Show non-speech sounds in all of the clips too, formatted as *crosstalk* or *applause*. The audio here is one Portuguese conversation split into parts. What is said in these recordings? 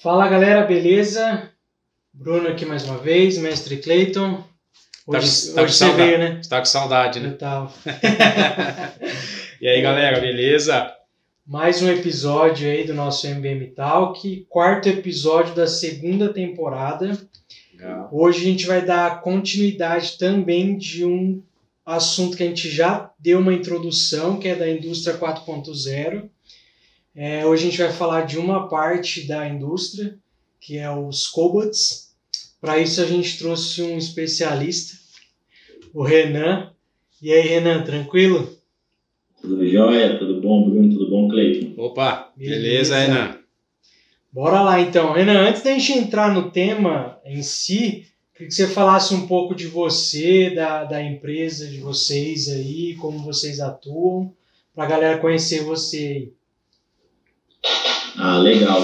Fala galera, beleza? Bruno aqui mais uma vez, mestre Clayton. Hoje, tá, tá hoje você veio, né? Tá com saudade, né? Eu tava. *laughs* e aí galera, beleza? Mais um episódio aí do nosso MBM Talk, quarto episódio da segunda temporada. Legal. Hoje a gente vai dar continuidade também de um assunto que a gente já deu uma introdução, que é da indústria 4.0. É, hoje a gente vai falar de uma parte da indústria, que é os cobots. Para isso a gente trouxe um especialista, o Renan. E aí, Renan, tranquilo? Tudo jóia? Tudo bom, Bruno? Tudo bom, Cleiton? Opa, beleza, Beleza. Renan? Bora lá então. Renan, antes da gente entrar no tema em si, queria que você falasse um pouco de você, da, da empresa de vocês aí, como vocês atuam, para a galera conhecer você aí. Ah, legal.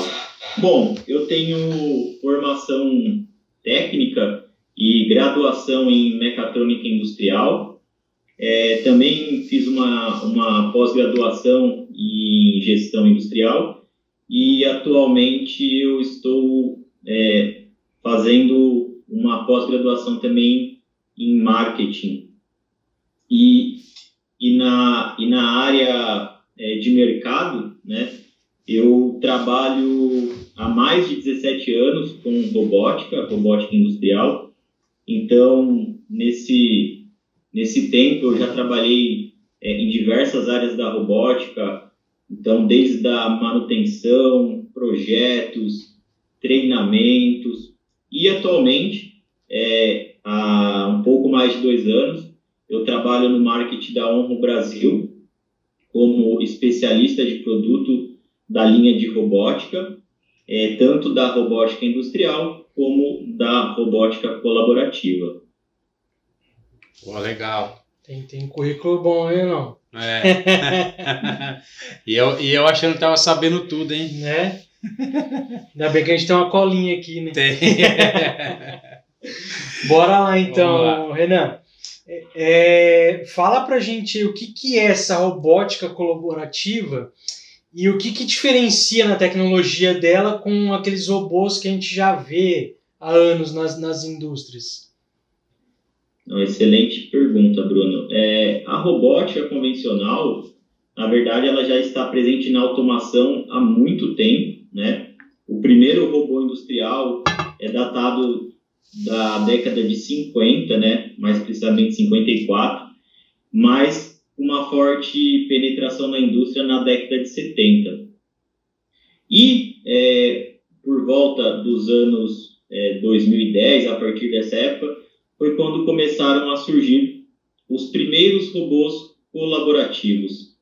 Bom, eu tenho formação técnica e graduação em mecatrônica industrial. É, também fiz uma, uma pós-graduação em gestão industrial e atualmente eu estou é, fazendo uma pós-graduação também em marketing. E, e, na, e na área é, de mercado, né, eu trabalho há mais de 17 anos com robótica, robótica industrial. Então, nesse, nesse tempo, eu já trabalhei é, em diversas áreas da robótica. Então, desde a manutenção, projetos, treinamentos. E, atualmente, é, há um pouco mais de dois anos, eu trabalho no marketing da Honro Brasil como especialista de produto da linha de robótica, é, tanto da robótica industrial como da robótica colaborativa. Pô, legal. Tem, tem currículo bom aí, não? É. *laughs* e, eu, e eu achando que tava sabendo tudo, hein? Né? *laughs* Ainda bem que a gente tem uma colinha aqui, né? Tem. *laughs* Bora lá então, Vamos Renan. É, é, fala pra gente o que, que é essa robótica colaborativa e o que, que diferencia na tecnologia dela com aqueles robôs que a gente já vê há anos nas, nas indústrias. Excelente pergunta, Bruno. É, a robótica convencional, na verdade, ela já está presente na automação há muito tempo, né? O primeiro robô industrial é datado da década de 50, né? Mais precisamente 54, mas uma forte penetração na indústria na década de 70. E é, por volta dos anos é, 2010, a partir dessa época, foi quando começaram a surgir os primeiros robôs colaborativos.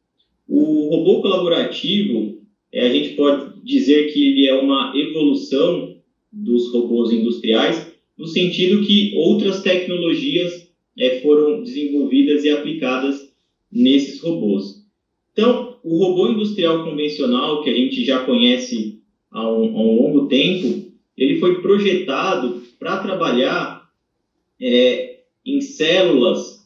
O robô colaborativo, é, a gente pode dizer que ele é uma evolução dos robôs industriais, no sentido que outras tecnologias é, foram desenvolvidas e aplicadas nesses robôs. Então, o robô industrial convencional, que a gente já conhece há um, há um longo tempo, ele foi projetado para trabalhar é, em células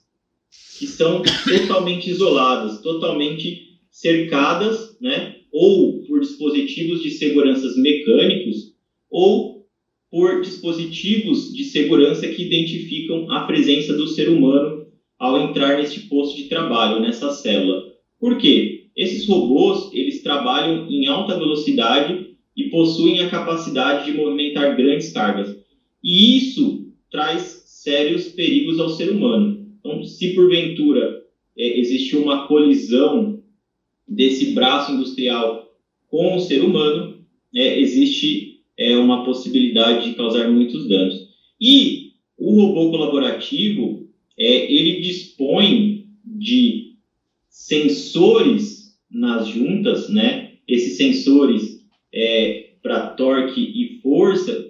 que são totalmente isoladas, totalmente cercadas, né, ou por dispositivos de segurança mecânicos, ou por dispositivos de segurança que identificam a presença do ser humano ao entrar neste posto de trabalho, nessa célula. Por quê? Esses robôs, eles trabalham em alta velocidade e possuem a capacidade de movimentar grandes cargas. E isso traz sérios perigos ao ser humano. Então, se porventura é, existe uma colisão desse braço industrial com o ser humano, é, existe é, uma possibilidade de causar muitos danos. E o robô colaborativo, é, ele dispõe de sensores nas juntas, né? Esses sensores é, para torque e força,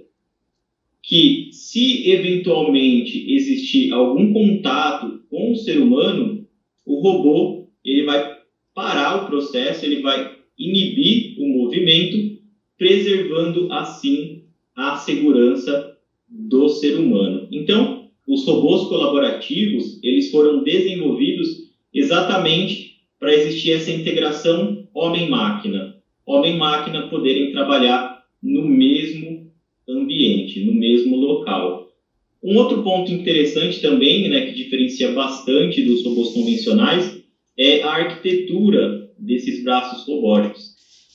que se eventualmente existir algum contato com o ser humano, o robô ele vai parar o processo, ele vai inibir o movimento, preservando assim a segurança do ser humano. Então, os robôs colaborativos, eles foram desenvolvidos exatamente para existir essa integração homem-máquina. Homem-máquina poderem trabalhar no mesmo ambiente, no mesmo local. Um outro ponto interessante também, né, que diferencia bastante dos robôs convencionais, é a arquitetura desses braços robóticos.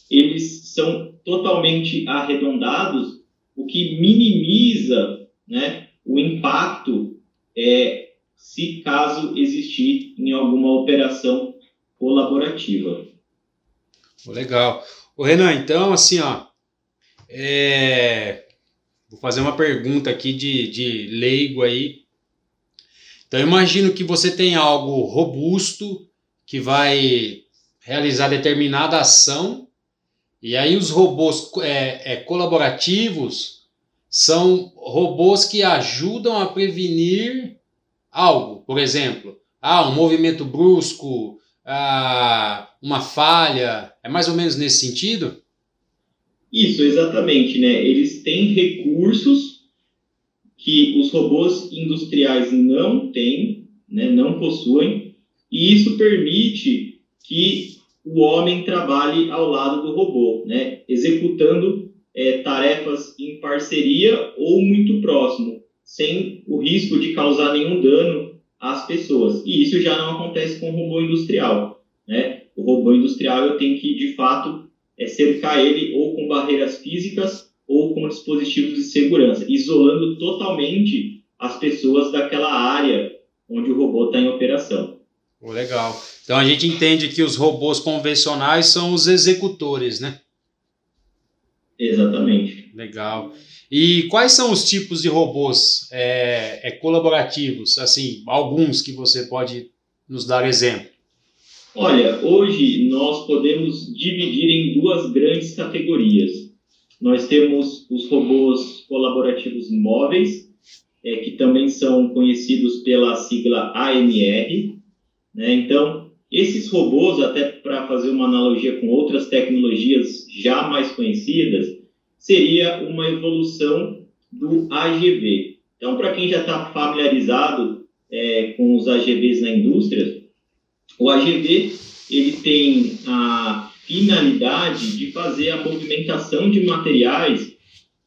Eles são totalmente arredondados, o que minimiza né, o impacto é, se caso existir em alguma operação colaborativa. Legal. O Renan, então, assim, ó, é, Vou fazer uma pergunta aqui de, de leigo aí. Então, imagino que você tem algo robusto que vai realizar determinada ação, e aí os robôs é, é, colaborativos são robôs que ajudam a prevenir algo. Por exemplo, ah, um movimento brusco, ah, uma falha. É mais ou menos nesse sentido? Isso, exatamente, né? Eles têm recursos que os robôs industriais não têm, né? não possuem, e isso permite que o homem trabalhe ao lado do robô, né? executando é, tarefas em parceria ou muito próximo, sem o risco de causar nenhum dano às pessoas. E isso já não acontece com o robô industrial. Né? O robô industrial eu tenho que, de fato, é cercar ele ou com barreiras físicas ou com dispositivos de segurança, isolando totalmente as pessoas daquela área onde o robô está em operação. Oh, legal. Então a gente entende que os robôs convencionais são os executores, né? Exatamente. Legal. E quais são os tipos de robôs é, é, colaborativos? Assim, alguns que você pode nos dar exemplo. Olha, hoje nós podemos dividir em duas grandes categorias. Nós temos os robôs colaborativos móveis, é, que também são conhecidos pela sigla AMR. Né? Então, esses robôs, até para fazer uma analogia com outras tecnologias já mais conhecidas, seria uma evolução do AGV. Então, para quem já está familiarizado é, com os AGVs na indústria, o AGV ele tem a finalidade de fazer a movimentação de materiais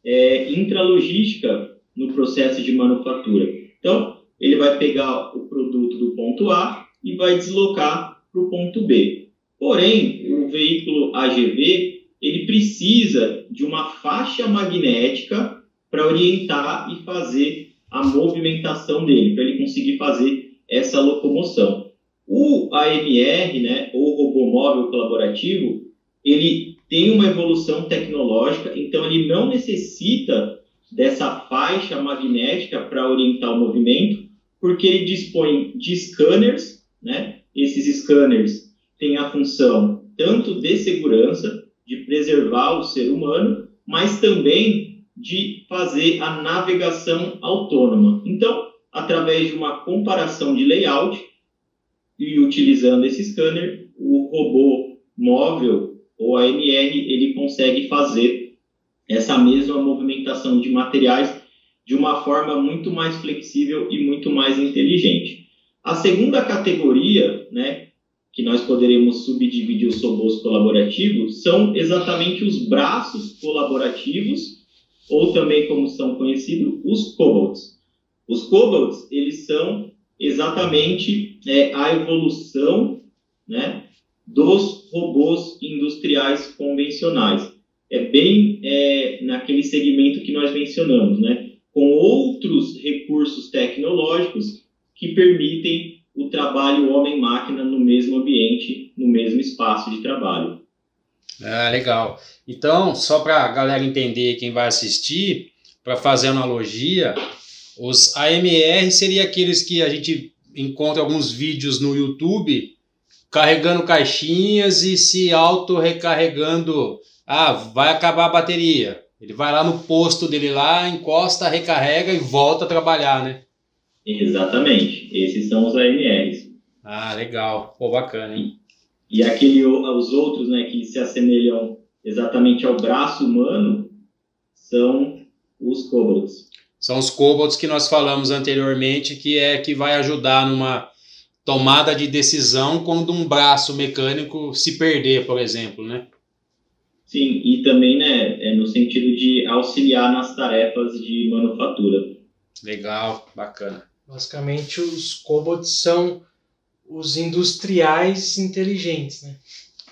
é, intralogística no processo de manufatura. Então, ele vai pegar o produto do ponto A e vai deslocar para o ponto B. Porém, o veículo AGV ele precisa de uma faixa magnética para orientar e fazer a movimentação dele, para ele conseguir fazer essa locomoção. O AMR, né, ou robô móvel colaborativo, ele tem uma evolução tecnológica, então ele não necessita dessa faixa magnética para orientar o movimento, porque ele dispõe de scanners, né? Esses scanners têm a função tanto de segurança, de preservar o ser humano, mas também de fazer a navegação autônoma. Então, através de uma comparação de layout, e utilizando esse scanner, o robô móvel ou AMR ele consegue fazer essa mesma movimentação de materiais de uma forma muito mais flexível e muito mais inteligente. A segunda categoria, né, que nós poderemos subdividir os robôs colaborativos, são exatamente os braços colaborativos, ou também como são conhecidos, os cobots. Os cobots, eles são exatamente é, a evolução né, dos robôs industriais convencionais. É bem é, naquele segmento que nós mencionamos, né, com outros recursos tecnológicos que permitem o trabalho homem-máquina no mesmo ambiente, no mesmo espaço de trabalho. Ah, legal. Então, só para a galera entender, quem vai assistir, para fazer analogia, os AMR seria aqueles que a gente encontra alguns vídeos no YouTube carregando caixinhas e se auto-recarregando. Ah, vai acabar a bateria. Ele vai lá no posto dele lá, encosta, recarrega e volta a trabalhar, né? Exatamente. Esses são os AMRs. Ah, legal. Pô, bacana, hein? E aquele, os outros, né, que se assemelham exatamente ao braço humano, são os cobots. São os cobots que nós falamos anteriormente, que é que vai ajudar numa tomada de decisão quando um braço mecânico se perder, por exemplo, né? Sim, e também, né, é no sentido de auxiliar nas tarefas de manufatura. Legal, bacana. Basicamente, os cobots são os industriais inteligentes, né?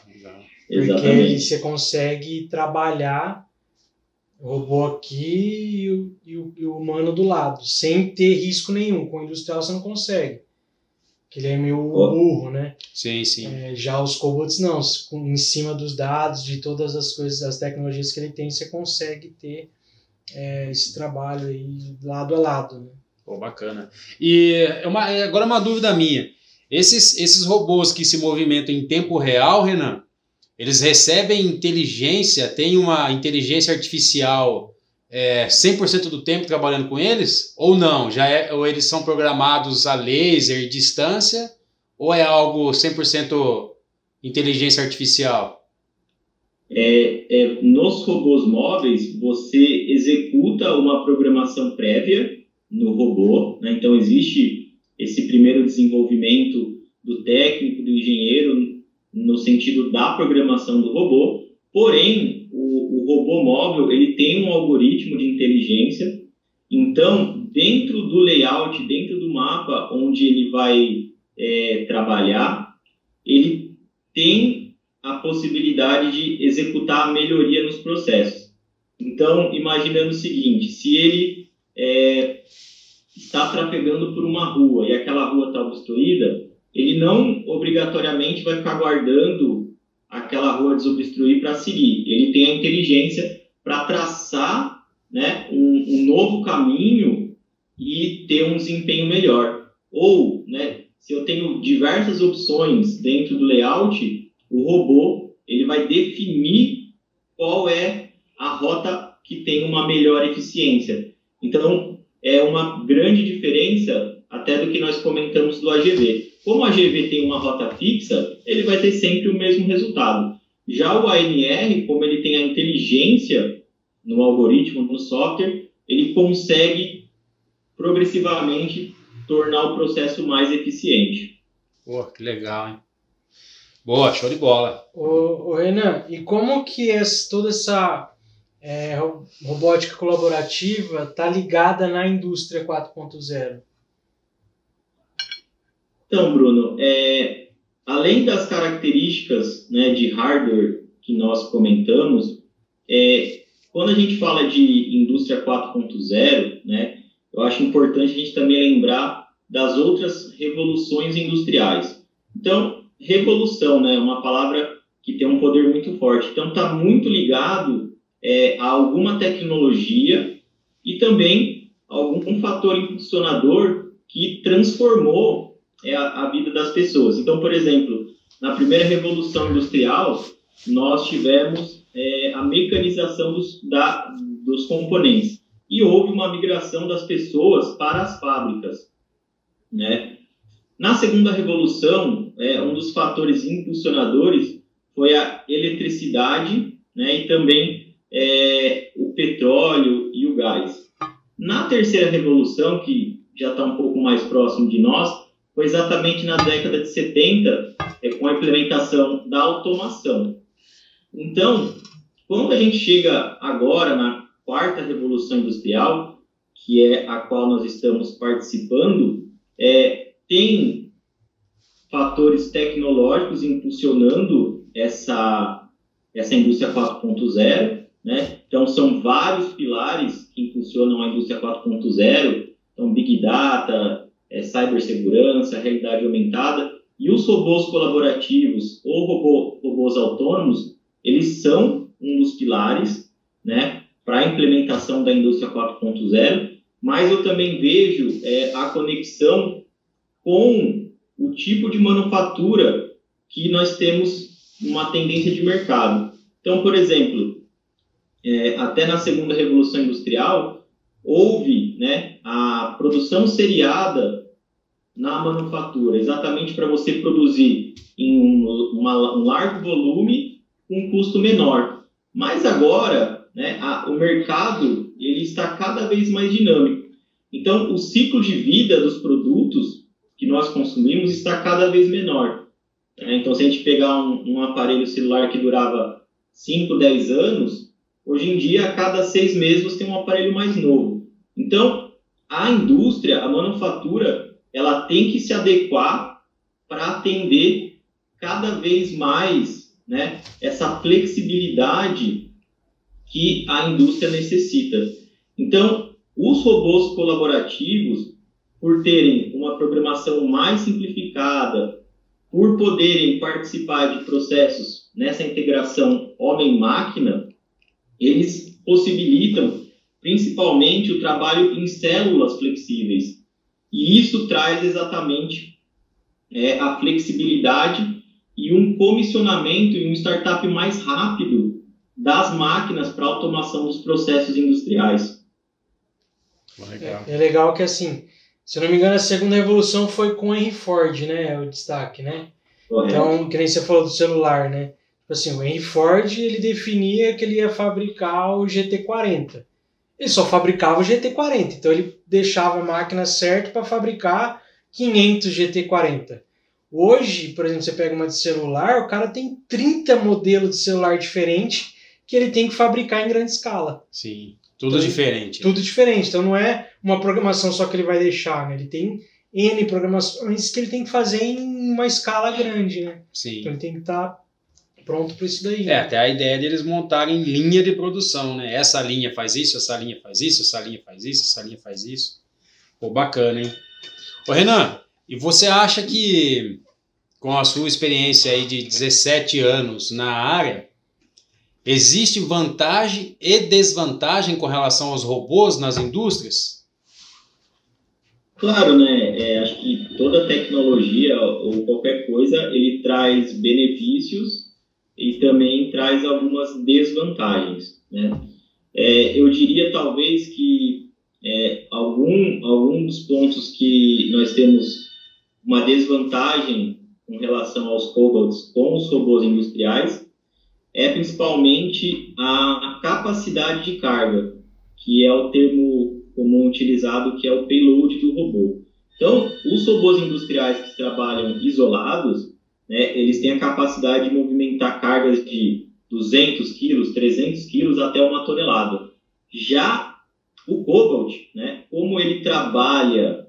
Legal. Porque Exatamente. você consegue trabalhar o robô aqui e o, e o- e o humano do lado, sem ter risco nenhum. Com o industrial você não consegue. Que ele é meio burro, né? Sim, sim. É, já os cobots não, em cima dos dados, de todas as coisas, as tecnologias que ele tem, você consegue ter é, esse trabalho aí lado a lado. Né? Pô, bacana. E é uma- é agora uma dúvida minha. Esses, esses robôs que se movimentam em tempo real, Renan, eles recebem inteligência, tem uma inteligência artificial é, 100% do tempo trabalhando com eles? Ou não? Já é, ou eles são programados a laser, distância? Ou é algo 100% inteligência artificial? É, é, nos robôs móveis, você executa uma programação prévia no robô, né? então existe esse primeiro desenvolvimento do técnico, do engenheiro, no sentido da programação do robô, porém, o, o robô móvel ele tem um algoritmo de inteligência, então, dentro do layout, dentro do mapa onde ele vai é, trabalhar, ele tem a possibilidade de executar a melhoria nos processos. Então, imaginando o seguinte: se ele é, está trafegando por uma rua e aquela rua está obstruída, ele não obrigatoriamente vai ficar guardando aquela rua desobstruir para seguir. Ele tem a inteligência para traçar né, um, um novo caminho e ter um desempenho melhor. Ou, né, se eu tenho diversas opções dentro do layout, o robô ele vai definir qual é a rota que tem uma melhor eficiência. Então, é uma grande diferença até do que nós comentamos do AGV. Como o AGV tem uma rota fixa, ele vai ter sempre o mesmo resultado. Já o ANR, como ele tem a inteligência no algoritmo, no software, ele consegue progressivamente tornar o processo mais eficiente. Pô, que legal, hein? Boa, show de bola. Ô, ô Renan, e como que essa, toda essa é, ro- robótica colaborativa está ligada na indústria 4.0? Então, Bruno, é, além das características né, de hardware que nós comentamos, é, quando a gente fala de indústria 4.0, né, eu acho importante a gente também lembrar das outras revoluções industriais. Então, revolução né, é uma palavra que tem um poder muito forte. Então, está muito ligado é, alguma tecnologia e também algum fator impulsionador que transformou é a, a, vida das pessoas. Então, por exemplo, na primeira revolução industrial, nós tivemos é, a mecanização dos, da, dos componentes e houve uma migração das pessoas para as fábricas, né? Na segunda revolução, é, um dos fatores impulsionadores foi a eletricidade, né? E também é, o petróleo e o gás. Na terceira revolução, que já está um pouco mais próximo de nós, foi exatamente na década de 70, é, com a implementação da automação. Então, quando a gente chega agora na quarta revolução industrial, que é a qual nós estamos participando, é, tem fatores tecnológicos impulsionando essa, essa indústria 4.0, né? Então, são vários pilares que impulsionam a indústria 4.0, então, Big Data, é, cibersegurança, realidade aumentada, e os robôs colaborativos ou robô, robôs autônomos, eles são um dos pilares, né, para a implementação da indústria 4.0, mas eu também vejo é, a conexão com o tipo de manufatura que nós temos uma tendência de mercado. Então, por exemplo, é, até na segunda revolução industrial houve, né, a produção seriada na manufatura, exatamente para você produzir em um, uma, um largo volume com um custo menor. Mas agora, né, a, o mercado ele está cada vez mais dinâmico. Então, o ciclo de vida dos produtos que nós consumimos está cada vez menor. Né? Então, se a gente pegar um, um aparelho celular que durava 5, 10 anos, hoje em dia, a cada seis meses, você tem um aparelho mais novo. Então, a indústria, a manufatura, ela tem que se adequar para atender cada vez mais né, essa flexibilidade que a indústria necessita. Então, os robôs colaborativos, por terem uma programação mais simplificada, por poderem participar de processos nessa integração homem-máquina, eles possibilitam principalmente o trabalho em células flexíveis. E isso traz exatamente é, a flexibilidade e um comissionamento e um startup mais rápido das máquinas para automação dos processos industriais. Legal. É, é, legal que assim, se não me engano, a segunda revolução foi com Henry Ford, né? O destaque, né? Correto. Então, que nem você falou do celular, né? Tipo assim, o Henry Ford ele definia que ele ia fabricar o GT40. Ele só fabricava o GT40, então ele deixava a máquina certa para fabricar 500 GT40. Hoje, por exemplo, você pega uma de celular, o cara tem 30 modelos de celular diferentes que ele tem que fabricar em grande escala. Sim, tudo então, diferente. Tudo diferente. Então não é uma programação só que ele vai deixar, né? Ele tem N programações que ele tem que fazer em uma escala grande, né? Sim. Então ele tem que estar tá pronto para isso daí. É, né? até a ideia deles montarem linha de produção, né? Essa linha faz isso, essa linha faz isso, essa linha faz isso, essa linha faz isso. Pô, bacana, hein? Ô, Renan, e você acha que, com a sua experiência aí de 17 anos na área, existe vantagem e desvantagem com relação aos robôs nas indústrias? Claro, né? É, acho que toda tecnologia ou qualquer coisa, ele traz benefícios e também traz algumas desvantagens, né? É, eu diria talvez que é, algum, algum dos pontos que nós temos uma desvantagem com relação aos cobots com os robôs industriais é principalmente a capacidade de carga, que é o termo comum utilizado, que é o payload do robô. Então, os robôs industriais que trabalham isolados, né, eles têm a capacidade de movimentar cargas de 200 quilos, 300 quilos até uma tonelada. Já o Cobalt, né, como ele trabalha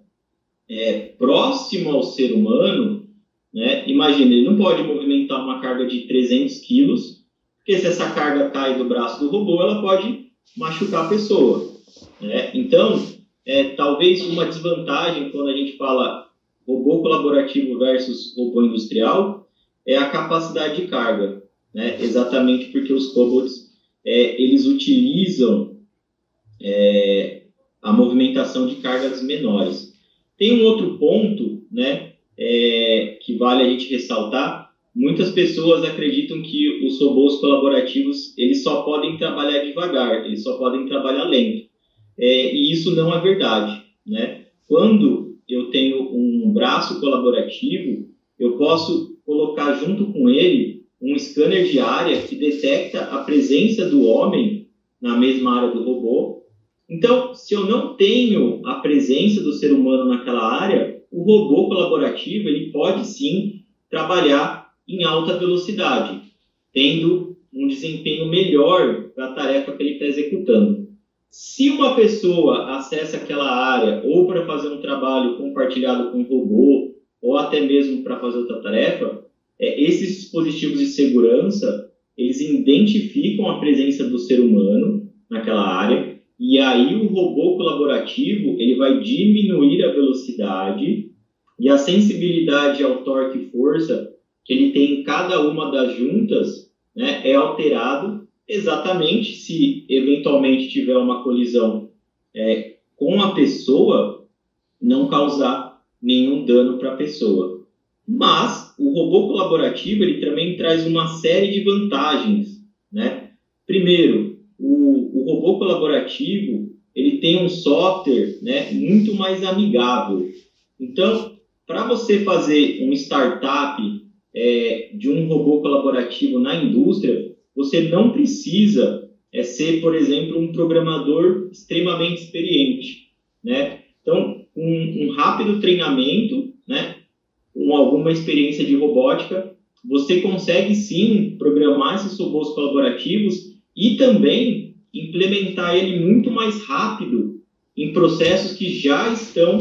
é, próximo ao ser humano, né, imagina, ele não pode movimentar uma carga de 300 quilos, porque se essa carga cai do braço do robô, ela pode machucar a pessoa. Né? Então, é, talvez uma desvantagem quando a gente fala robô colaborativo versus robô industrial é a capacidade de carga, né? exatamente porque os cobots é, eles utilizam é, a movimentação de cargas menores. Tem um outro ponto, né, é, que vale a gente ressaltar. Muitas pessoas acreditam que os robôs colaborativos eles só podem trabalhar devagar, eles só podem trabalhar lento. É, e isso não é verdade, né? Quando eu tenho um braço colaborativo, eu posso colocar junto com ele um scanner de área que detecta a presença do homem na mesma área do robô então, se eu não tenho a presença do ser humano naquela área, o robô colaborativo ele pode sim trabalhar em alta velocidade, tendo um desempenho melhor para a tarefa que ele está executando. Se uma pessoa acessa aquela área ou para fazer um trabalho compartilhado com o robô, ou até mesmo para fazer outra tarefa, é, esses dispositivos de segurança eles identificam a presença do ser humano naquela área e aí o robô colaborativo ele vai diminuir a velocidade e a sensibilidade ao torque e força que ele tem em cada uma das juntas né, é alterado exatamente se eventualmente tiver uma colisão é, com a pessoa, não causar nenhum dano para a pessoa. Mas o robô colaborativo ele também traz uma série de vantagens. Né? Primeiro, o, o robô colaborativo ele tem um software né, muito mais amigável. Então, para você fazer um startup é, de um robô colaborativo na indústria, você não precisa é, ser, por exemplo, um programador extremamente experiente. Né? Então, um, um rápido treinamento, né, com alguma experiência de robótica, você consegue sim programar esses robôs colaborativos e também implementar ele muito mais rápido em processos que já estão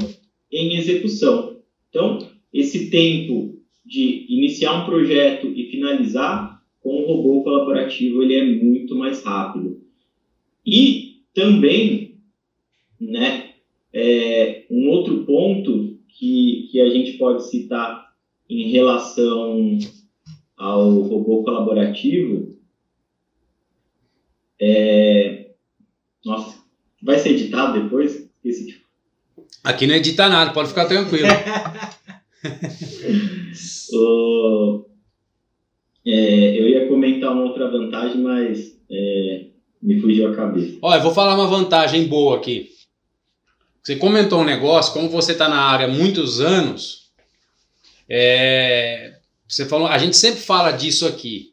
em execução. Então, esse tempo de iniciar um projeto e finalizar com o robô colaborativo ele é muito mais rápido. E também, né, é, um outro ponto que, que a gente pode citar em relação ao robô colaborativo é... Nossa, vai ser editado depois? Esse... Aqui não edita nada, pode ficar tranquilo. *laughs* *laughs* o... é, eu ia comentar uma outra vantagem, mas é, me fugiu a cabeça. Olha, eu vou falar uma vantagem boa aqui. Você comentou um negócio, como você está na área há muitos anos, é, você falou, a gente sempre fala disso aqui.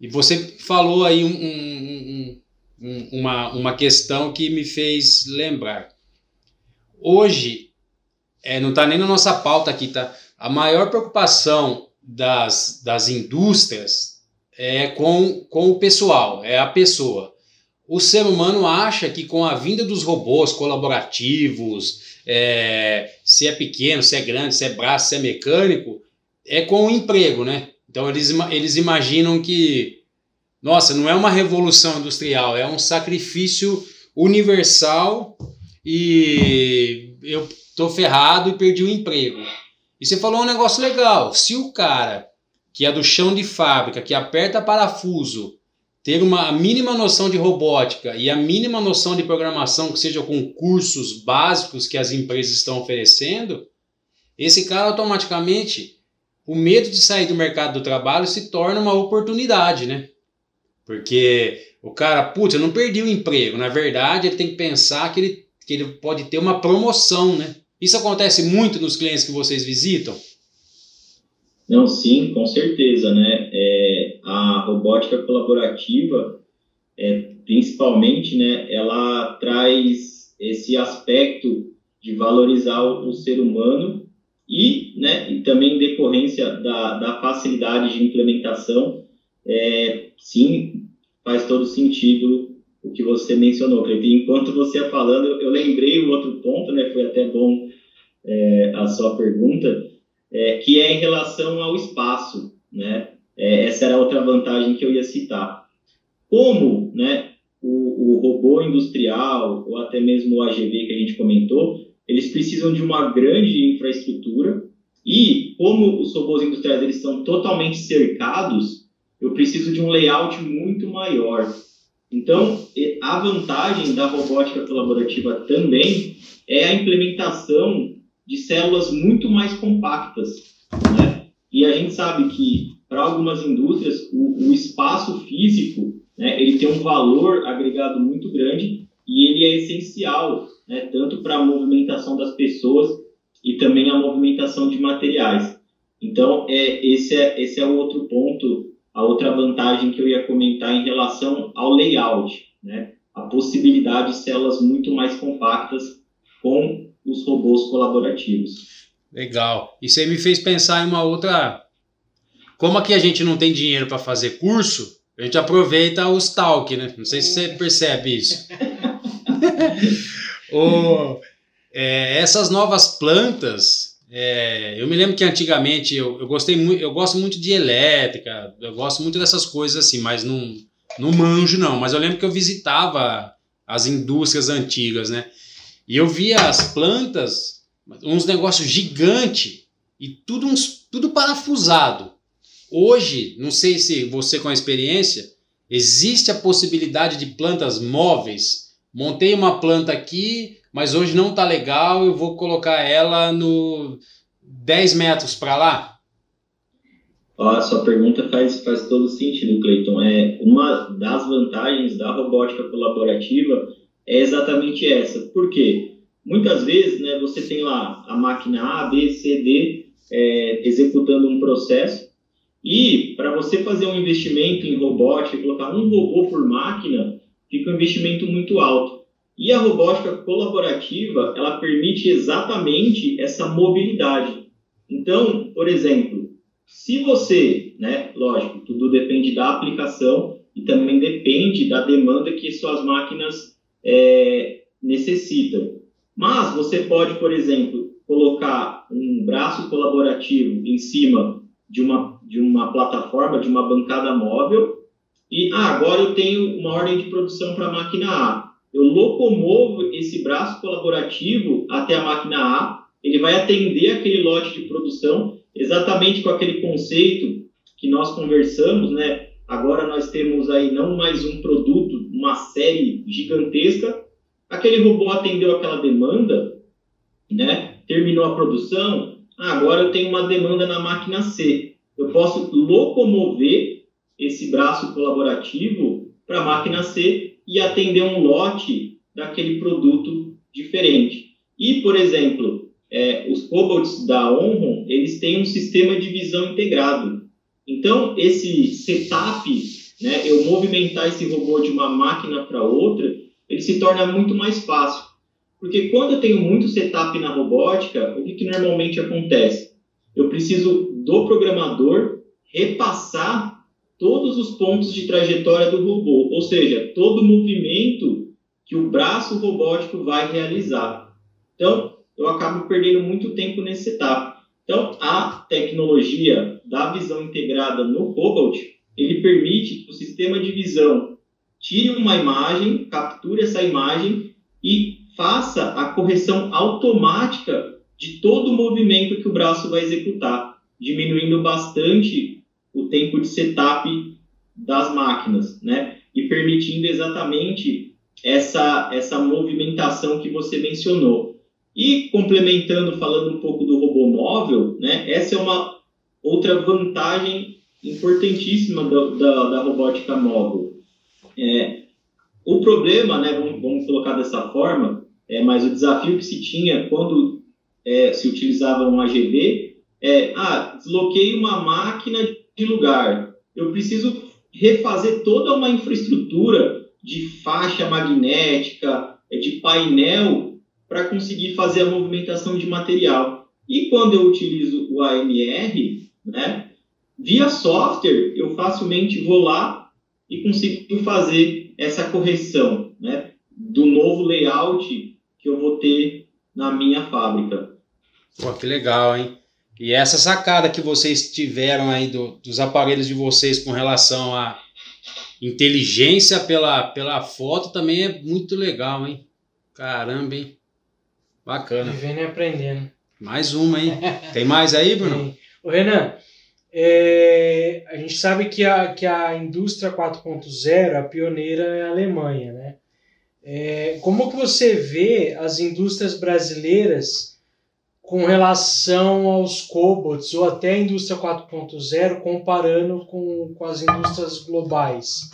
E você falou aí um, um, um, uma, uma questão que me fez lembrar. Hoje, é, não está nem na nossa pauta aqui, tá? A maior preocupação das, das indústrias é com, com o pessoal, é a pessoa o ser humano acha que com a vinda dos robôs colaborativos, é, se é pequeno, se é grande, se é braço, se é mecânico, é com o emprego, né? Então eles, eles imaginam que, nossa, não é uma revolução industrial, é um sacrifício universal e eu tô ferrado e perdi o emprego. E você falou um negócio legal, se o cara que é do chão de fábrica, que aperta parafuso, ter uma mínima noção de robótica e a mínima noção de programação, que seja com cursos básicos que as empresas estão oferecendo, esse cara automaticamente, o medo de sair do mercado do trabalho se torna uma oportunidade, né? Porque o cara, putz, eu não perdi o emprego. Na verdade, ele tem que pensar que ele, que ele pode ter uma promoção, né? Isso acontece muito nos clientes que vocês visitam? Não, sim, com certeza, né? É, a robótica colaborativa, é, principalmente, né, ela traz esse aspecto de valorizar o, o ser humano e, né, e também decorrência da, da facilidade de implementação, é, sim, faz todo sentido o que você mencionou, Cleiton. Enquanto você ia falando, eu lembrei o outro ponto, né, foi até bom é, a sua pergunta, é, que é em relação ao espaço, né? É, essa era outra vantagem que eu ia citar. Como, né, o, o, robô industrial ou até mesmo o AGV que a gente comentou, eles precisam de uma grande infraestrutura e como os robôs industriais eles estão totalmente cercados, eu preciso de um layout muito maior. Então, a vantagem da robótica colaborativa também é a implementação de células muito mais compactas. Né? E a gente sabe que, para algumas indústrias, o, o espaço físico né, ele tem um valor agregado muito grande e ele é essencial, né, tanto para a movimentação das pessoas e também a movimentação de materiais. Então, é, esse, é, esse é o outro ponto, a outra vantagem que eu ia comentar em relação ao layout, né? a possibilidade de células muito mais compactas com os robôs colaborativos. Legal. Isso aí me fez pensar em uma outra. Como aqui a gente não tem dinheiro para fazer curso, a gente aproveita os talk, né? Não sei se você percebe isso. *laughs* o, é, essas novas plantas, é, eu me lembro que antigamente eu, eu gostei muito, eu gosto muito de elétrica, eu gosto muito dessas coisas assim, mas não, não manjo não. Mas eu lembro que eu visitava as indústrias antigas, né? E eu via as plantas, uns negócios gigantes e tudo, uns, tudo parafusado. Hoje, não sei se você com a experiência, existe a possibilidade de plantas móveis. Montei uma planta aqui, mas hoje não está legal, eu vou colocar ela no 10 metros para lá. a sua pergunta faz, faz todo sentido, Cleiton. É, uma das vantagens da robótica colaborativa é exatamente essa. Por quê? Muitas vezes né, você tem lá a máquina A, B, C, D é, executando um processo e para você fazer um investimento em robótica colocar um robô por máquina, fica um investimento muito alto. E a robótica colaborativa, ela permite exatamente essa mobilidade. Então, por exemplo, se você, né, lógico, tudo depende da aplicação e também depende da demanda que suas máquinas é, necessitam. Mas você pode, por exemplo, colocar um braço colaborativo em cima de uma, de uma plataforma, de uma bancada móvel, e ah, agora eu tenho uma ordem de produção para a máquina A. Eu locomovo esse braço colaborativo até a máquina A, ele vai atender aquele lote de produção exatamente com aquele conceito que nós conversamos, né? Agora nós temos aí não mais um produto, uma série gigantesca. Aquele robô atendeu aquela demanda, né? Terminou a produção. Ah, agora eu tenho uma demanda na máquina C. Eu posso locomover esse braço colaborativo para a máquina C e atender um lote daquele produto diferente. E, por exemplo, é, os cobots da Onron, eles têm um sistema de visão integrado. Então, esse setup, né, eu movimentar esse robô de uma máquina para outra, ele se torna muito mais fácil. Porque quando eu tenho muito setup na robótica, o que, que normalmente acontece? Eu preciso do programador repassar todos os pontos de trajetória do robô, ou seja, todo o movimento que o braço robótico vai realizar. Então, eu acabo perdendo muito tempo nesse setup. Então, a tecnologia da visão integrada no Cobalt, ele permite que o sistema de visão tire uma imagem, capture essa imagem e faça a correção automática de todo o movimento que o braço vai executar, diminuindo bastante o tempo de setup das máquinas, né? E permitindo exatamente essa, essa movimentação que você mencionou. E complementando, falando um pouco do robô móvel, né? Essa é uma outra vantagem importantíssima da, da, da robótica móvel. É, o problema, né, vamos, vamos, colocar dessa forma, é, mas o desafio que se tinha quando é, se utilizava um AGV é, ah, desloquei uma máquina de lugar, eu preciso refazer toda uma infraestrutura de faixa magnética, de painel, para conseguir fazer a movimentação de material. E quando eu utilizo o AMR, né, via software, eu facilmente vou lá e consigo fazer essa correção né, do novo layout que eu vou ter na minha fábrica. Pô, que legal, hein? E essa sacada que vocês tiveram aí do, dos aparelhos de vocês com relação à inteligência pela, pela foto também é muito legal, hein? Caramba, hein? Bacana. Vivendo e aprendendo. Mais uma, hein? *laughs* Tem mais aí, Bruno? Ô, Renan, é, a gente sabe que a, que a indústria 4.0, a pioneira é a Alemanha, né? É, como que você vê as indústrias brasileiras com relação aos cobots ou até a indústria 4.0 comparando com, com as indústrias globais?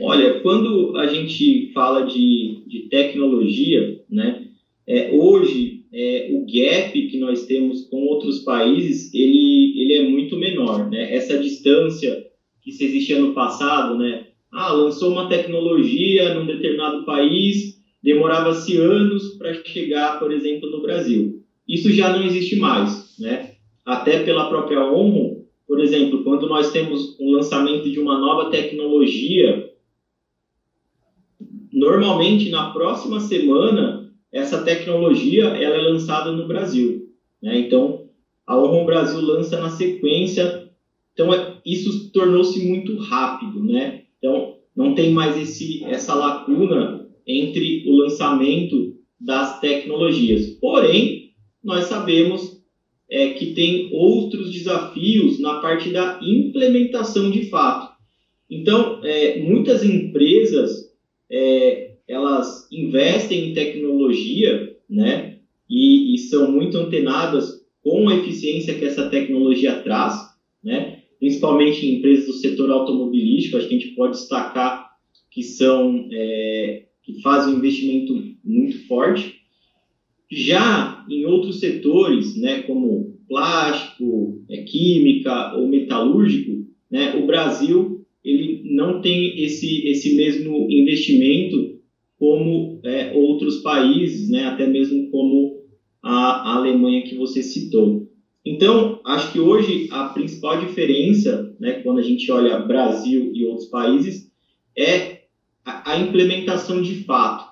Olha, quando a gente fala de, de tecnologia, né, é, hoje é, o gap que nós temos com outros países ele, ele é muito menor. Né? Essa distância que se existia no passado, né? ah, lançou uma tecnologia num determinado país, demorava-se anos para chegar, por exemplo, no Brasil. Isso já não existe mais, né? Até pela própria ONU, por exemplo, quando nós temos um lançamento de uma nova tecnologia, normalmente na próxima semana essa tecnologia ela é lançada no Brasil, né? Então a ONU Brasil lança na sequência, então é, isso tornou-se muito rápido, né? Então não tem mais esse essa lacuna entre o lançamento das tecnologias. Porém, nós sabemos é, que tem outros desafios na parte da implementação de fato. Então, é, muitas empresas é, elas investem em tecnologia, né, e, e, são muito antenadas com a eficiência que essa tecnologia traz, né, principalmente em empresas do setor automobilístico, acho que a gente pode destacar que são é, que fazem um investimento muito forte. Já em outros setores, né, como plástico, é, química ou metalúrgico, né, o Brasil ele não tem esse, esse mesmo investimento como é, outros países, né, até mesmo como a, a Alemanha que você citou. Então, acho que hoje a principal diferença, né, quando a gente olha Brasil e outros países, é a, implementação de fato.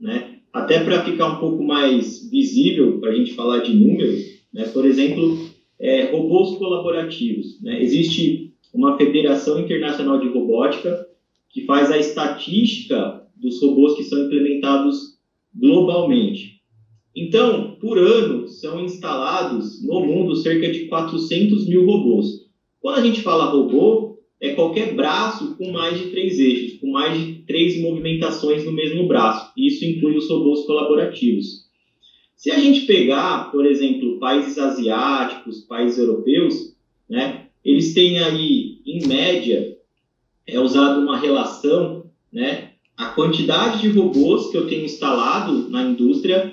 Né? Até para ficar um pouco mais visível, para a gente falar de números, né, por exemplo, é, robôs colaborativos. Né? Existe uma Federação Internacional de Robótica que faz a estatística dos robôs que são implementados globalmente. Então, por ano, são instalados no mundo cerca de 400 mil robôs. Quando a gente fala robô, é qualquer braço com mais de três eixos, com mais de três movimentações no mesmo braço. Isso inclui os robôs colaborativos. Se a gente pegar, por exemplo, países asiáticos, países europeus, né, eles têm aí, em média, é usado uma relação, né, a quantidade de robôs que eu tenho instalado na indústria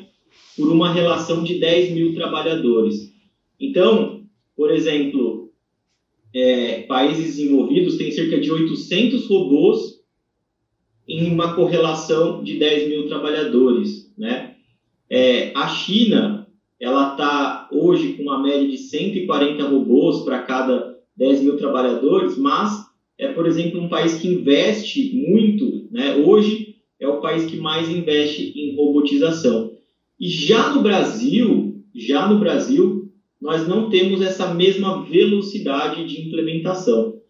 por uma relação de 10 mil trabalhadores. Então, por exemplo, é, países desenvolvidos têm cerca de 800 robôs em uma correlação de 10 mil trabalhadores, né? É, a China, ela está hoje com uma média de 140 robôs para cada 10 mil trabalhadores, mas é, por exemplo, um país que investe muito, né? Hoje é o país que mais investe em robotização. E já no Brasil, já no Brasil, nós não temos essa mesma velocidade de implementação.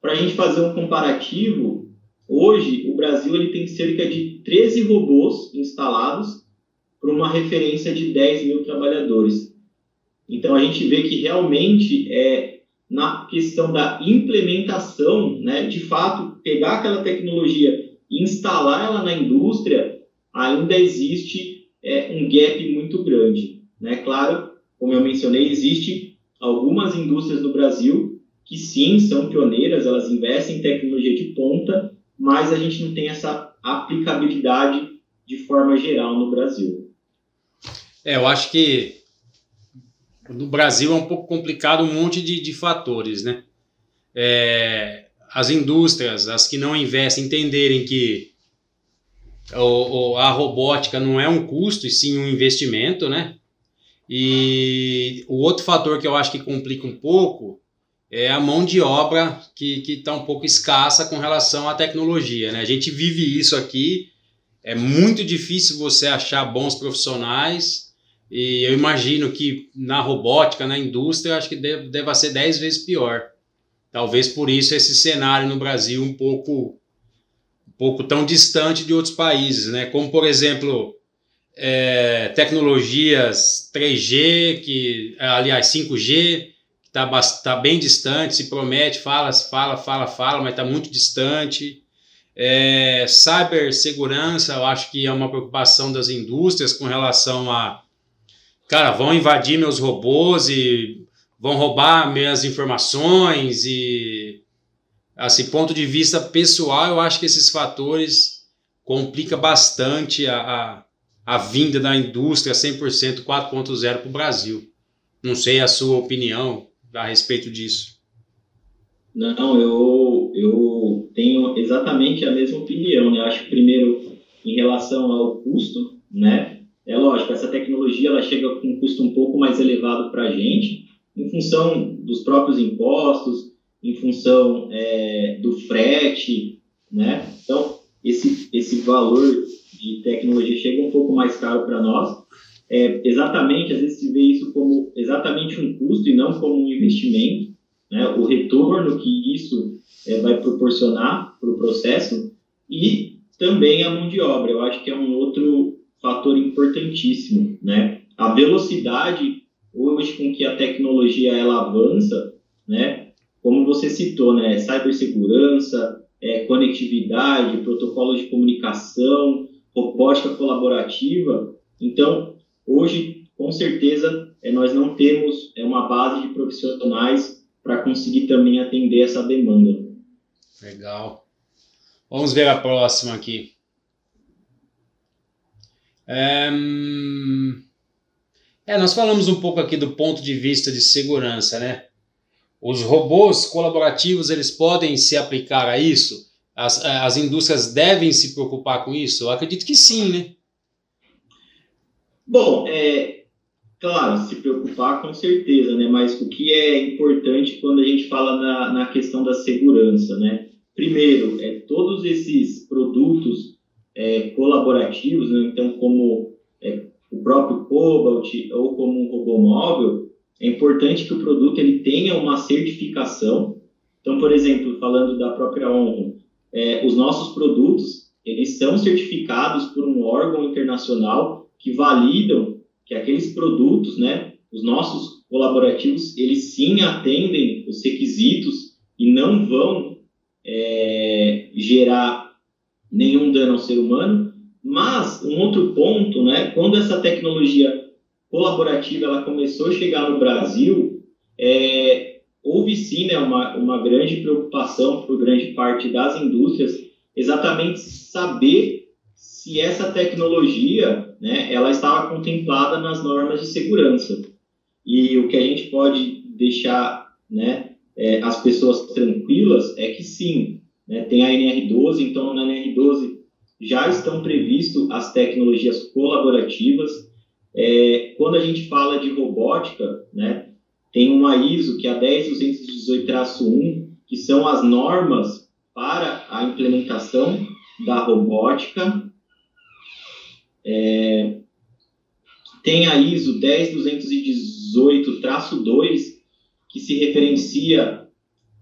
Para a gente fazer um comparativo, hoje o Brasil ele tem cerca de 13 robôs instalados para uma referência de 10 mil trabalhadores. Então a gente vê que realmente é na questão da implementação, né, de fato, pegar aquela tecnologia e instalar ela na indústria, ainda existe é um gap muito grande. Né? Claro, como eu mencionei, existe algumas indústrias no Brasil que sim são pioneiras, elas investem em tecnologia de ponta, mas a gente não tem essa aplicabilidade de forma geral no Brasil. É, eu acho que no Brasil é um pouco complicado um monte de, de fatores, né? É, as indústrias, as que não investem, entenderem que o, a robótica não é um custo, e sim um investimento, né? E o outro fator que eu acho que complica um pouco é a mão de obra que está um pouco escassa com relação à tecnologia, né? A gente vive isso aqui, é muito difícil você achar bons profissionais e eu imagino que na robótica, na indústria, acho que deve, deva ser 10 vezes pior. Talvez por isso esse cenário no Brasil um pouco pouco tão distante de outros países, né? Como por exemplo é, tecnologias 3G, que aliás 5G, que está tá bem distante, se promete, fala, fala, fala, fala, mas está muito distante. É, cibersegurança, eu acho que é uma preocupação das indústrias com relação a, cara, vão invadir meus robôs e vão roubar minhas informações e assim, ponto de vista pessoal, eu acho que esses fatores complica bastante a, a, a vinda da indústria 100% 4.0 para o Brasil. Não sei a sua opinião a respeito disso. Não, eu, eu tenho exatamente a mesma opinião. Né? Eu acho que, primeiro, em relação ao custo, né? É lógico, essa tecnologia ela chega com um custo um pouco mais elevado para a gente, em função dos próprios impostos, em função é, do frete, né? Então, esse, esse valor de tecnologia chega um pouco mais caro para nós. É, exatamente, às vezes se vê isso como exatamente um custo e não como um investimento, né? O retorno que isso é, vai proporcionar para o processo e também a mão de obra. Eu acho que é um outro fator importantíssimo, né? A velocidade hoje com que a tecnologia ela avança, né? como você citou, né, cibersegurança, é, conectividade, protocolos de comunicação, robótica colaborativa. Então, hoje, com certeza, é, nós não temos é, uma base de profissionais para conseguir também atender essa demanda. Legal. Vamos ver a próxima aqui. É, é, nós falamos um pouco aqui do ponto de vista de segurança, né? os robôs colaborativos eles podem se aplicar a isso? As, as indústrias devem se preocupar com isso? Eu acredito que sim, né? Bom, é, claro, se preocupar com certeza, né? Mas o que é importante quando a gente fala na, na questão da segurança, né? Primeiro, é, todos esses produtos é, colaborativos, né? então como é, o próprio Cobalt ou como um robô móvel, é importante que o produto ele tenha uma certificação. Então, por exemplo, falando da própria Honra, é, os nossos produtos eles são certificados por um órgão internacional que validam que aqueles produtos, né, os nossos colaborativos, eles sim atendem os requisitos e não vão é, gerar nenhum dano ao ser humano. Mas um outro ponto, né, quando essa tecnologia colaborativa ela começou a chegar no Brasil, é, houve sim né, uma, uma grande preocupação por grande parte das indústrias exatamente saber se essa tecnologia né, ela estava contemplada nas normas de segurança. E o que a gente pode deixar né, é, as pessoas tranquilas é que sim, né, tem a NR12, então na NR12 já estão previstas as tecnologias colaborativas. É, quando a gente fala de robótica, né, tem uma ISO, que é a 10218-1, que são as normas para a implementação da robótica. É, tem a ISO 10218-2, que se referencia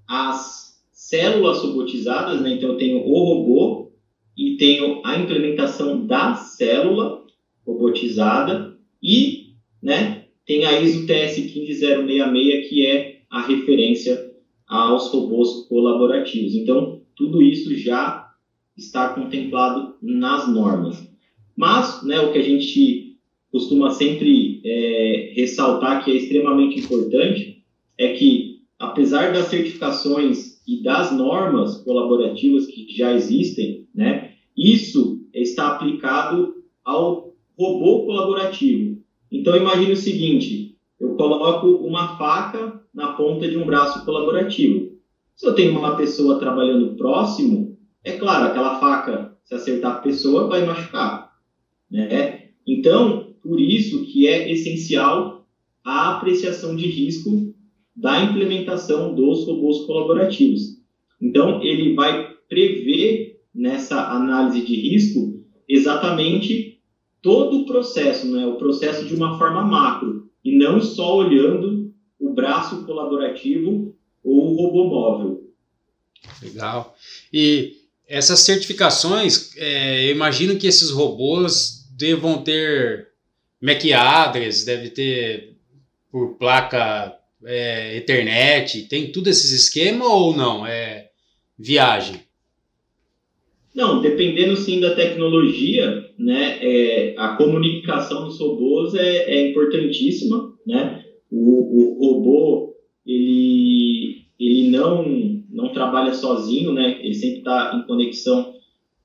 às células robotizadas, né? então eu tenho o robô e tenho a implementação da célula robotizada e né, tem a ISO TS 15066, que é a referência aos robôs colaborativos. Então, tudo isso já está contemplado nas normas. Mas, né, o que a gente costuma sempre é, ressaltar que é extremamente importante é que, apesar das certificações e das normas colaborativas que já existem, né, isso está aplicado ao robô colaborativo. Então, imagine o seguinte: eu coloco uma faca na ponta de um braço colaborativo. Se eu tenho uma pessoa trabalhando próximo, é claro, aquela faca, se acertar a pessoa, vai machucar. Né? Então, por isso que é essencial a apreciação de risco da implementação dos robôs colaborativos. Então, ele vai prever nessa análise de risco exatamente todo o processo, né? o processo de uma forma macro, e não só olhando o braço colaborativo ou o robô móvel. Legal. E essas certificações, é, eu imagino que esses robôs devam ter MAC address, deve ter por placa é, Ethernet, tem tudo esses esquema ou não? É viagem? Não, dependendo sim da tecnologia, né, é, a comunicação dos robôs é, é importantíssima, né? O, o, robô ele ele não não trabalha sozinho, né? Ele sempre está em conexão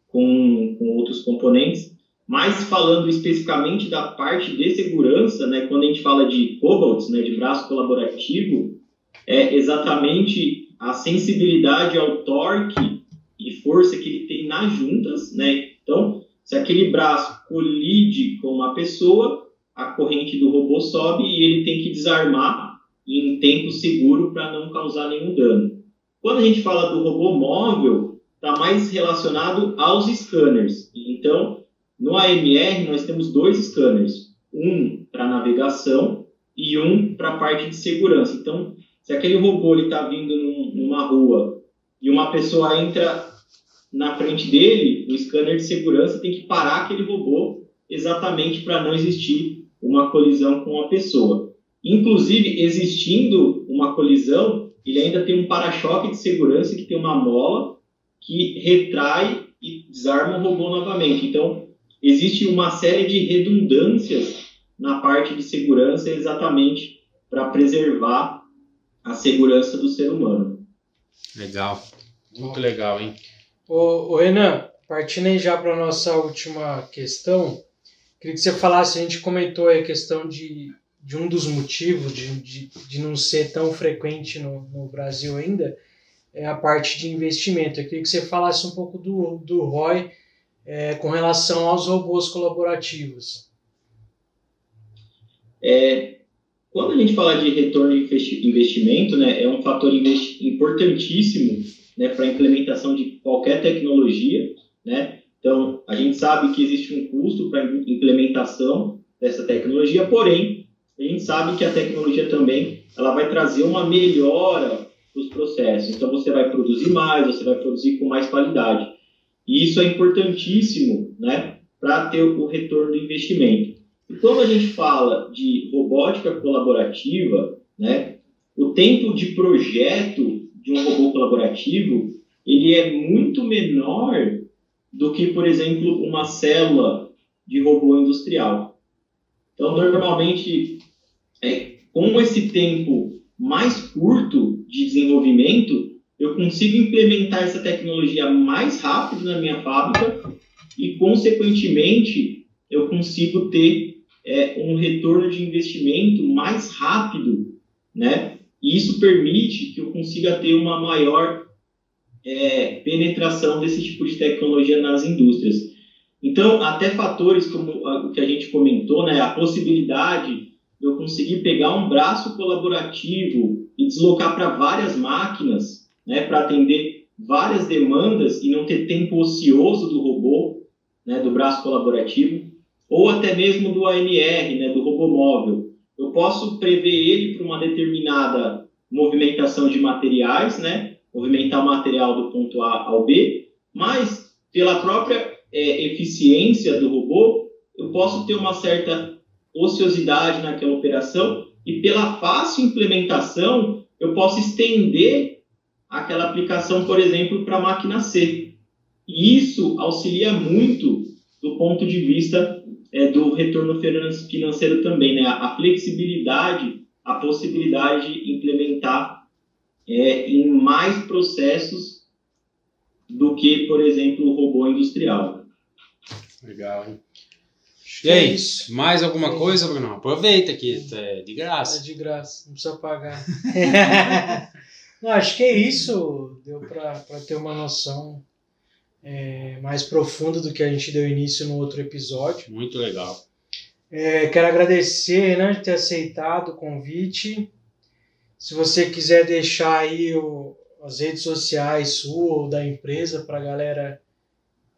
com, com outros componentes. Mas falando especificamente da parte de segurança, né, quando a gente fala de Cobalt, né, de braço colaborativo, é exatamente a sensibilidade ao torque e força que ele tem nas juntas, né? Então, se aquele braço colide com uma pessoa, a corrente do robô sobe e ele tem que desarmar em tempo seguro para não causar nenhum dano. Quando a gente fala do robô móvel, está mais relacionado aos scanners. Então, no AMR, nós temos dois scanners, um para navegação e um para a parte de segurança. Então, se aquele robô está vindo num, numa rua e uma pessoa entra na frente dele, o scanner de segurança tem que parar aquele robô exatamente para não existir uma colisão com a pessoa. Inclusive, existindo uma colisão, ele ainda tem um para-choque de segurança que tem uma mola que retrai e desarma o robô novamente. Então, existe uma série de redundâncias na parte de segurança exatamente para preservar a segurança do ser humano. Legal, muito legal, hein? Ô, ô Renan, partindo aí já para a nossa última questão, queria que você falasse, a gente comentou a questão de de um dos motivos de, de, de não ser tão frequente no, no Brasil ainda é a parte de investimento. Eu queria que você falasse um pouco do, do ROI é, com relação aos robôs colaborativos. É, quando a gente fala de retorno de investimento, né, é um fator importantíssimo né, para a implementação de qualquer tecnologia. Né? Então, a gente sabe que existe um custo para a implementação dessa tecnologia, porém, a gente sabe que a tecnologia também ela vai trazer uma melhora dos processos. Então, você vai produzir mais, você vai produzir com mais qualidade. E isso é importantíssimo né, para ter o retorno do investimento. E quando a gente fala de robótica colaborativa, né, o tempo de projeto de um robô colaborativo ele é muito menor do que, por exemplo, uma célula de robô industrial. Então, normalmente, é, com esse tempo mais curto de desenvolvimento, eu consigo implementar essa tecnologia mais rápido na minha fábrica e, consequentemente, eu consigo ter é, um retorno de investimento mais rápido, né? E isso permite que eu consiga ter uma maior é, penetração desse tipo de tecnologia nas indústrias. Então, até fatores como o que a gente comentou, né? A possibilidade de eu conseguir pegar um braço colaborativo e deslocar para várias máquinas, né? Para atender várias demandas e não ter tempo ocioso do robô, né? Do braço colaborativo ou até mesmo do ANR, né, do robô móvel. Eu posso prever ele para uma determinada movimentação de materiais, né, movimentar o material do ponto A ao B, mas pela própria é, eficiência do robô, eu posso ter uma certa ociosidade naquela operação e pela fácil implementação, eu posso estender aquela aplicação, por exemplo, para a máquina C. E isso auxilia muito do ponto de vista é, do retorno financeiro também, né? A flexibilidade, a possibilidade de implementar é, em mais processos do que, por exemplo, o robô industrial. Legal. E aí, é mais alguma coisa, Bruno? Aproveita que é de graça. É de graça, não precisa pagar. *laughs* não, acho que é isso. Deu para ter uma noção é, mais profunda do que a gente deu início no outro episódio. Muito legal. É, quero agradecer, Renan, de ter aceitado o convite. Se você quiser deixar aí o, as redes sociais sua ou da empresa para a galera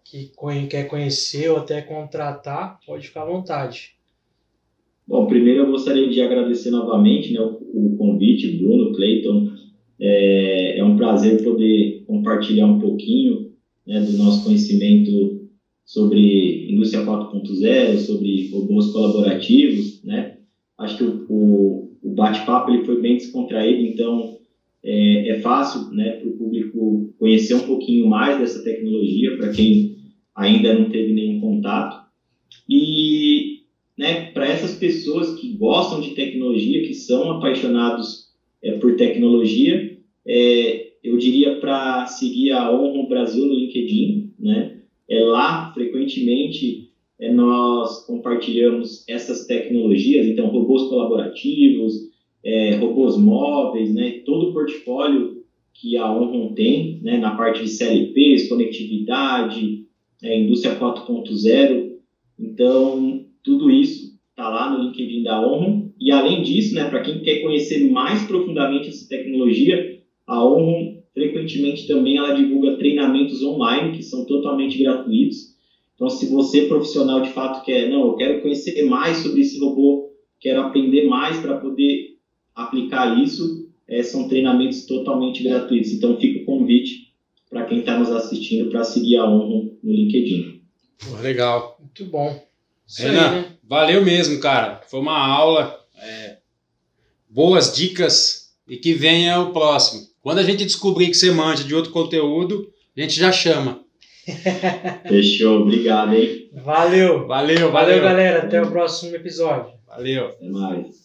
que quer conhecer ou até contratar, pode ficar à vontade. Bom, primeiro eu gostaria de agradecer novamente né, o, o convite, Bruno, Cleiton. É, é um prazer poder compartilhar um pouquinho né, do nosso conhecimento sobre indústria 4.0, sobre robôs colaborativos, né? Acho que o, o, o bate-papo ele foi bem descontraído, então é, é fácil, né, para o público conhecer um pouquinho mais dessa tecnologia, para quem ainda não teve nenhum contato. E, né, para essas pessoas que gostam de tecnologia, que são apaixonados é, por tecnologia, é, eu diria para seguir a Honra Brasil no LinkedIn, né? É lá, frequentemente, é, nós compartilhamos essas tecnologias, então, robôs colaborativos, é, robôs móveis, né? Todo o portfólio que a Honra tem, né? Na parte de CLPs, conectividade, é, indústria 4.0. Então, tudo isso está lá no LinkedIn da Honra. E, além disso, né? Para quem quer conhecer mais profundamente essa tecnologia, a ONU, frequentemente também, ela divulga treinamentos online, que são totalmente gratuitos. Então, se você, profissional, de fato quer, não, eu quero conhecer mais sobre esse robô, quero aprender mais para poder aplicar isso, é, são treinamentos totalmente gratuitos. Então, fica o convite para quem está nos assistindo para seguir a ONU no LinkedIn. Pô, legal. Muito bom. Isso Renan, aí, né? valeu mesmo, cara. Foi uma aula. É, boas dicas e que venha o próximo. Quando a gente descobrir que você manja de outro conteúdo, a gente já chama. *laughs* Fechou, obrigado, hein? Valeu. Valeu, valeu. Valeu, galera. Até o próximo episódio. Valeu. Até mais.